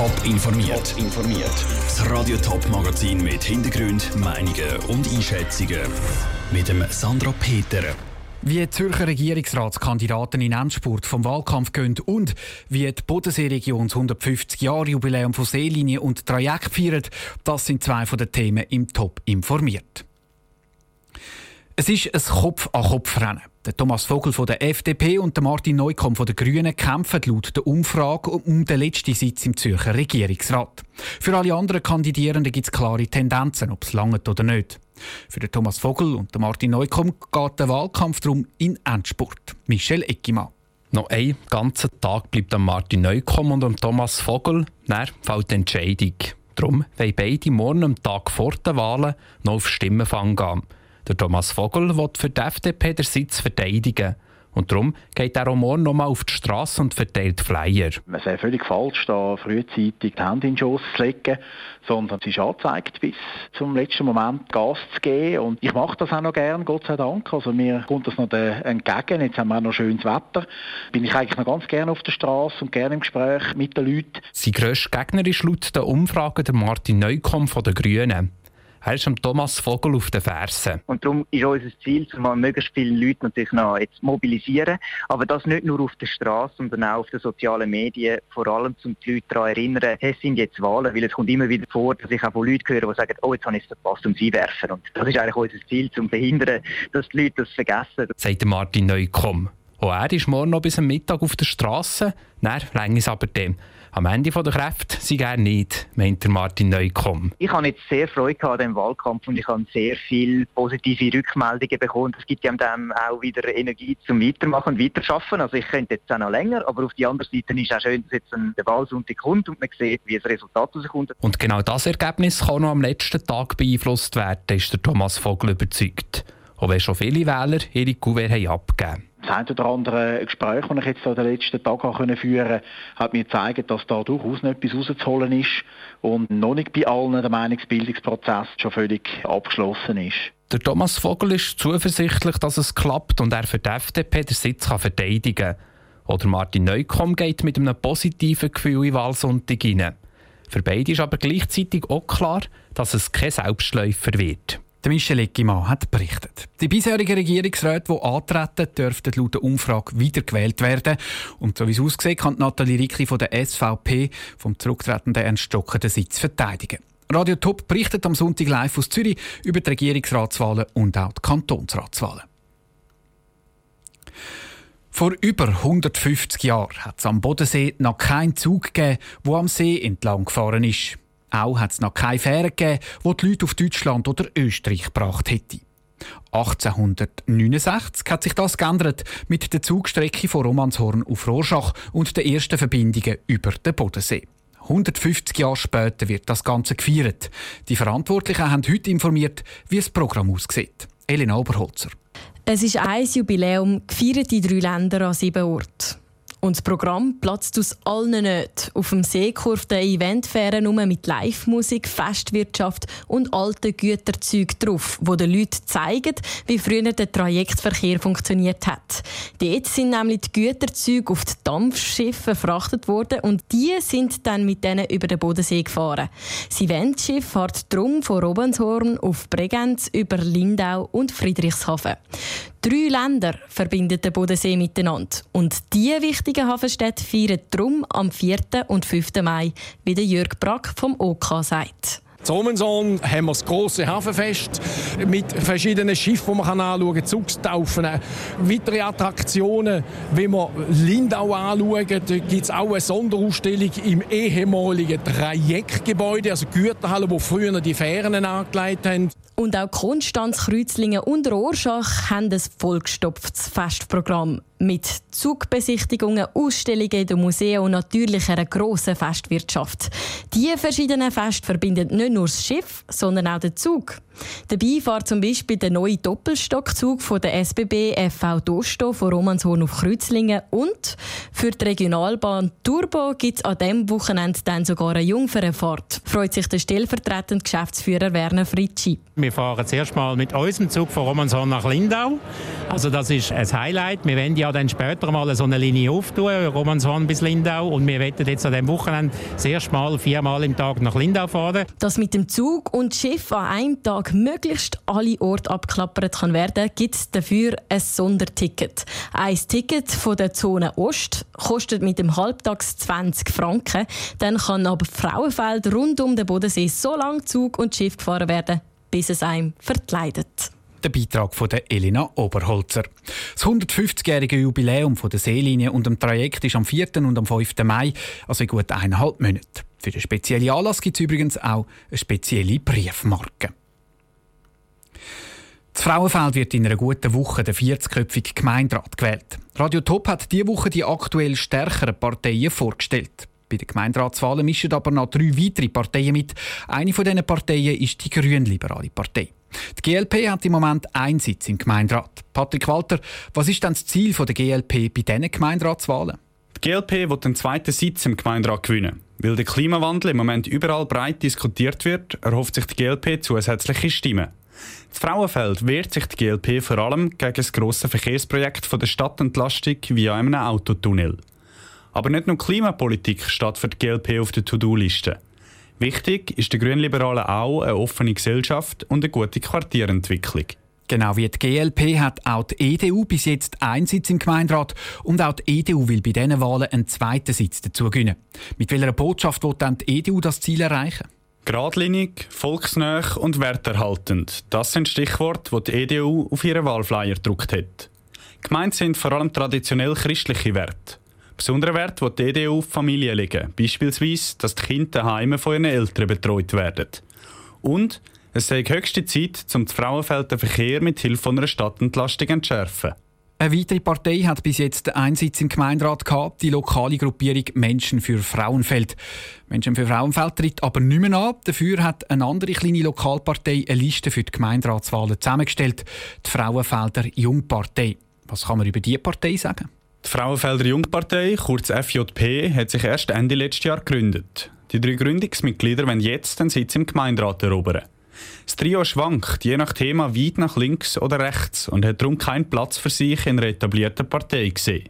Top informiert. informiert. Das Radio Top Magazin mit Hintergrund, Meinungen und Einschätzungen mit dem Sandra Peter. Wie die Zürcher Regierungsratskandidaten in Endspurt vom Wahlkampf gehen und wie die Bodenseeregion das 150-Jahre-Jubiläum von Seelinie und Trajekt feiert, das sind zwei von den Themen im Top informiert. Es ist ein Kopf-an-Kopf-Rennen. Der Thomas Vogel von der FDP und der Martin Neukomm von den Grünen kämpfen laut der Umfrage um den letzten Sitz im Zürcher Regierungsrat. Für alle anderen Kandidierenden gibt es klare Tendenzen, ob es langt oder nicht. Für den Thomas Vogel und den Martin Neukomm geht der Wahlkampf darum in Endspurt. Michel Eckimann. Noch einen ganzen Tag bleibt am Martin Neukomm und am Thomas Vogel. Dann fällt die Entscheidung. Darum wollen beide morgen am Tag vor den Wahlen noch auf Stimmenfang gehen. Der Thomas Vogel will für die FDP den Sitz verteidigen. Und darum geht er auch morgen nochmal auf die Straße und verteilt Flyer. Es wäre völlig falsch, da frühzeitig die Hände in den Schoss zu legen, sondern es ist angezeigt, bis zum letzten Moment Gas zu geben. Und ich mache das auch noch gern, Gott sei Dank. Also mir kommt das noch entgegen. Jetzt haben wir auch noch schönes Wetter. Bin ich eigentlich noch ganz gerne auf der Straße und gerne im Gespräch mit den Leuten. Sein grösster Gegner ist laut der Umfrage der Martin Neukomm von den Grünen. Er ist Thomas Vogel auf den Fersen. Und darum ist unser Ziel, mal möglichst viele Leute natürlich noch jetzt mobilisieren, aber das nicht nur auf der Straße, sondern auch auf den sozialen Medien, vor allem um die Leute daran erinnern, es sind jetzt Wahlen, weil es kommt immer wieder vor, dass ich auch von Leuten höre, die sagen, oh, jetzt habe ich es verpasst, um sie werfen. Und das ist eigentlich unser Ziel, um zu verhindern, dass die Leute das vergessen. Sagt Martin Neukomm. Auch er ist morgen noch bis am Mittag auf der Straße. Dann reicht es aber dem. Am Ende der Kräfte sie gerne nicht, meint Martin Neukomm. Ich habe jetzt sehr Freude an dem Wahlkampf und ich habe sehr viele positive Rückmeldungen bekommen. Das gibt dem auch wieder Energie zum Weitermachen und Weiterschaffen. Also ich könnte jetzt auch noch länger, aber auf die andere Seite ist es auch schön, dass jetzt der Wahlsonntag kommt und man sieht, wie das Resultat rauskommt. Und genau das Ergebnis kann noch am letzten Tag beeinflusst werden, ist der Thomas Vogel überzeugt. Auch wenn schon viele Wähler ihre Kuvert haben abgegeben das ein oder andere Gespräch, das ich jetzt in den letzten Tagen führen konnte, hat mir gezeigt, dass da durchaus noch etwas rauszuholen ist und noch nicht bei allen der Meinungsbildungsprozess schon völlig abgeschlossen ist. Der Thomas Vogel ist zuversichtlich, dass es klappt und er für die FDP den Sitz kann verteidigen kann. Oder Martin Neukomm geht mit einem positiven Gefühl in Wahlsonntag hinein. Für beide ist aber gleichzeitig auch klar, dass es kein Selbstläufer wird. Der Michel Eckimann hat berichtet. Die bisherigen Regierungsräte, die antreten, dürften laut der Umfrage wiedergewählt werden. Und so wie es aussieht, kann Nathalie Rickli von der SVP vom zurücktretenden Ernst Stocker den Sitz verteidigen. Radio Top berichtet am Sonntag live aus Zürich über die Regierungsratswahlen und auch die Kantonsratswahlen. Vor über 150 Jahren hat es am Bodensee noch keinen Zug gegeben, der am See entlang gefahren ist. Auch hat es noch keine Fähre gegeben, die die Leute auf Deutschland oder Österreich gebracht hätte. 1869 hat sich das geändert mit der Zugstrecke von Romanshorn auf Rorschach und den ersten Verbindungen über den Bodensee. 150 Jahre später wird das Ganze gefeiert. Die Verantwortlichen haben heute informiert, wie das Programm aussieht. Elena Oberholzer. Es ist ein Jubiläum, gefeiert in drei Ländern an sieben Orten. Und das Programm platzt aus allen nicht. Auf dem See kurft eine Eventfähre nur mit Live-Musik, Festwirtschaft und alten Güterzügen drauf, wo den Leuten zeigen, wie früher der Trajektverkehr funktioniert hat. Dort sind nämlich die Güterzüge auf die Dampfschiffe verfrachtet worden und die sind dann mit denen über den Bodensee gefahren. Das Eventschiff fährt drum von Robbenshorn auf Bregenz über Lindau und Friedrichshafen. Drei Länder verbinden den Bodensee miteinander. Und diese wichtigen Hafenstädte feiern drum am 4. und 5. Mai, wie der Jörg Brack vom OK sagt. In Omenson haben wir das grosse Hafenfest mit verschiedenen Schiffen, die man anschauen kann, Zugstaufen, weitere Attraktionen. Wenn wir Lindau anschauen, gibt es auch eine Sonderausstellung im ehemaligen Trajektgebäude, also Güterhalle, wo früher die Fähren angelegt haben. Und auch Konstanz, Kreuzlingen und Rorschach haben ein vollgestopftes Festprogramm mit Zugbesichtigungen, Ausstellungen in den Museen und natürlich einer grossen Festwirtschaft. Diese verschiedenen Feste verbinden nicht nur das Schiff, sondern auch den Zug. Dabei fährt zum Beispiel der neue Doppelstockzug von der SBB FV Dosto von Romanshorn auf Kreuzlingen und für die Regionalbahn Turbo gibt es an diesem Wochenende dann sogar eine Jungfernfahrt. Freut sich der stellvertretende Geschäftsführer Werner Fritschi. Wir fahren zuerst mal mit unserem Zug von Romanshorn nach Lindau. Also das ist ein Highlight. Wir wollen ja ja dann später mal so eine Linie auftun, Romanshorn bis Lindau. Und wir werden jetzt an diesem Wochenende das erste Mal viermal im Tag nach Lindau fahren. Dass mit dem Zug und Schiff an einem Tag möglichst alle Orte abklappert kann werden, gibt es dafür ein Sonderticket. Ein Ticket von der Zone Ost kostet mit dem Halbtags 20 Franken. Dann kann ab Frauenfeld rund um den Bodensee so lange Zug und Schiff gefahren werden, bis es einem verkleidet der Beitrag von der Elena Oberholzer. Das 150-jährige Jubiläum von der Seelinie und dem Trajekt ist am 4. und am 5. Mai, also in gut eineinhalb Monaten. Für den speziellen Anlass gibt es übrigens auch eine spezielle Briefmarke. Das Frauenfeld wird in einer guten Woche der 40-köpfige Gemeinderat gewählt. Radio Top hat diese Woche die aktuell stärkeren Parteien vorgestellt. Bei den Gemeinderatswahlen mischen aber noch drei weitere Parteien mit. Eine von diesen Parteien ist die Grünliberale Partei. Die GLP hat im Moment einen Sitz im Gemeinderat. Patrick Walter, was ist denn das Ziel der GLP bei diesen Gemeinderatswahlen? Die GLP will den zweiten Sitz im Gemeinderat gewinnen. Weil der Klimawandel im Moment überall breit diskutiert wird, erhofft sich die GLP zusätzliche Stimmen. Das Frauenfeld wehrt sich die GLP vor allem gegen das grosse Verkehrsprojekt von der Stadtentlastung via einem Autotunnel. Aber nicht nur Klimapolitik steht für die GLP auf der To-Do-Liste. Wichtig ist der Grünliberalen auch eine offene Gesellschaft und eine gute Quartierentwicklung. Genau wie die GLP hat auch die EDU bis jetzt einen Sitz im Gemeinderat und auch die EDU will bei diesen Wahlen einen zweiten Sitz dazu gewinnen. Mit welcher Botschaft will dann die EDU das Ziel erreichen? Geradlinig, volksnah und werterhaltend. Das sind Stichworte, die die EDU auf ihren Wahlflyer gedruckt hat. Gemeint sind vor allem traditionell christliche Werte. Besondere Wert, die die EDU auf Familie legen. Beispielsweise, dass die Kinder daheim von ihren Eltern betreut werden. Und es sei höchste Zeit, um das Frauenfeld den Verkehr mit Hilfe einer Stadtentlastung zu entschärfen. Eine weitere Partei hat bis jetzt einen Sitz im Gemeinderat gehabt, die lokale Gruppierung Menschen für Frauenfeld. Menschen für Frauenfeld tritt aber nicht mehr an. Dafür hat eine andere kleine Lokalpartei eine Liste für die Gemeinderatswahlen zusammengestellt, die Frauenfelder Jungpartei. Was kann man über diese Partei sagen? Die Frauenfelder Jungpartei, kurz FJP, hat sich erst Ende letzten Jahr gegründet. Die drei Gründungsmitglieder wollen jetzt einen Sitz im Gemeinderat erobern. Das Trio schwankt je nach Thema weit nach links oder rechts und hat darum keinen Platz für sich in einer etablierten Partei gesehen.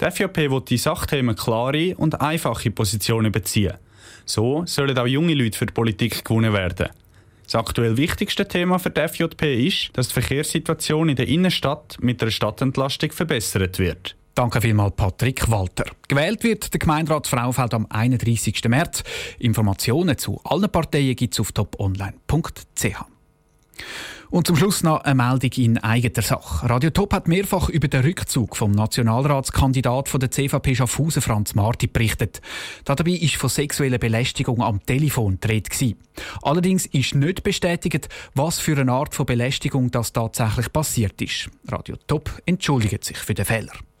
Die FJP will die Sachthemen klare und einfache Positionen beziehen. So sollen auch junge Leute für die Politik gewonnen werden. Das aktuell wichtigste Thema für die FJP ist, dass die Verkehrssituation in der Innenstadt mit der Stadtentlastung verbessert wird. Danke vielmals, Patrick Walter. Gewählt wird der Gemeinderat Fraufeld am 31. März. Informationen zu allen Parteien gibt es auf toponline.ch. Und zum Schluss noch eine Meldung in eigener Sache. Radio Top hat mehrfach über den Rückzug vom Nationalratskandidat von der CVP Schaffhausen, Franz Marti, berichtet. Dabei ist von sexueller Belästigung am Telefon dreht Allerdings ist nicht bestätigt, was für eine Art von Belästigung das tatsächlich passiert ist. Radio Top entschuldigt sich für den Fehler.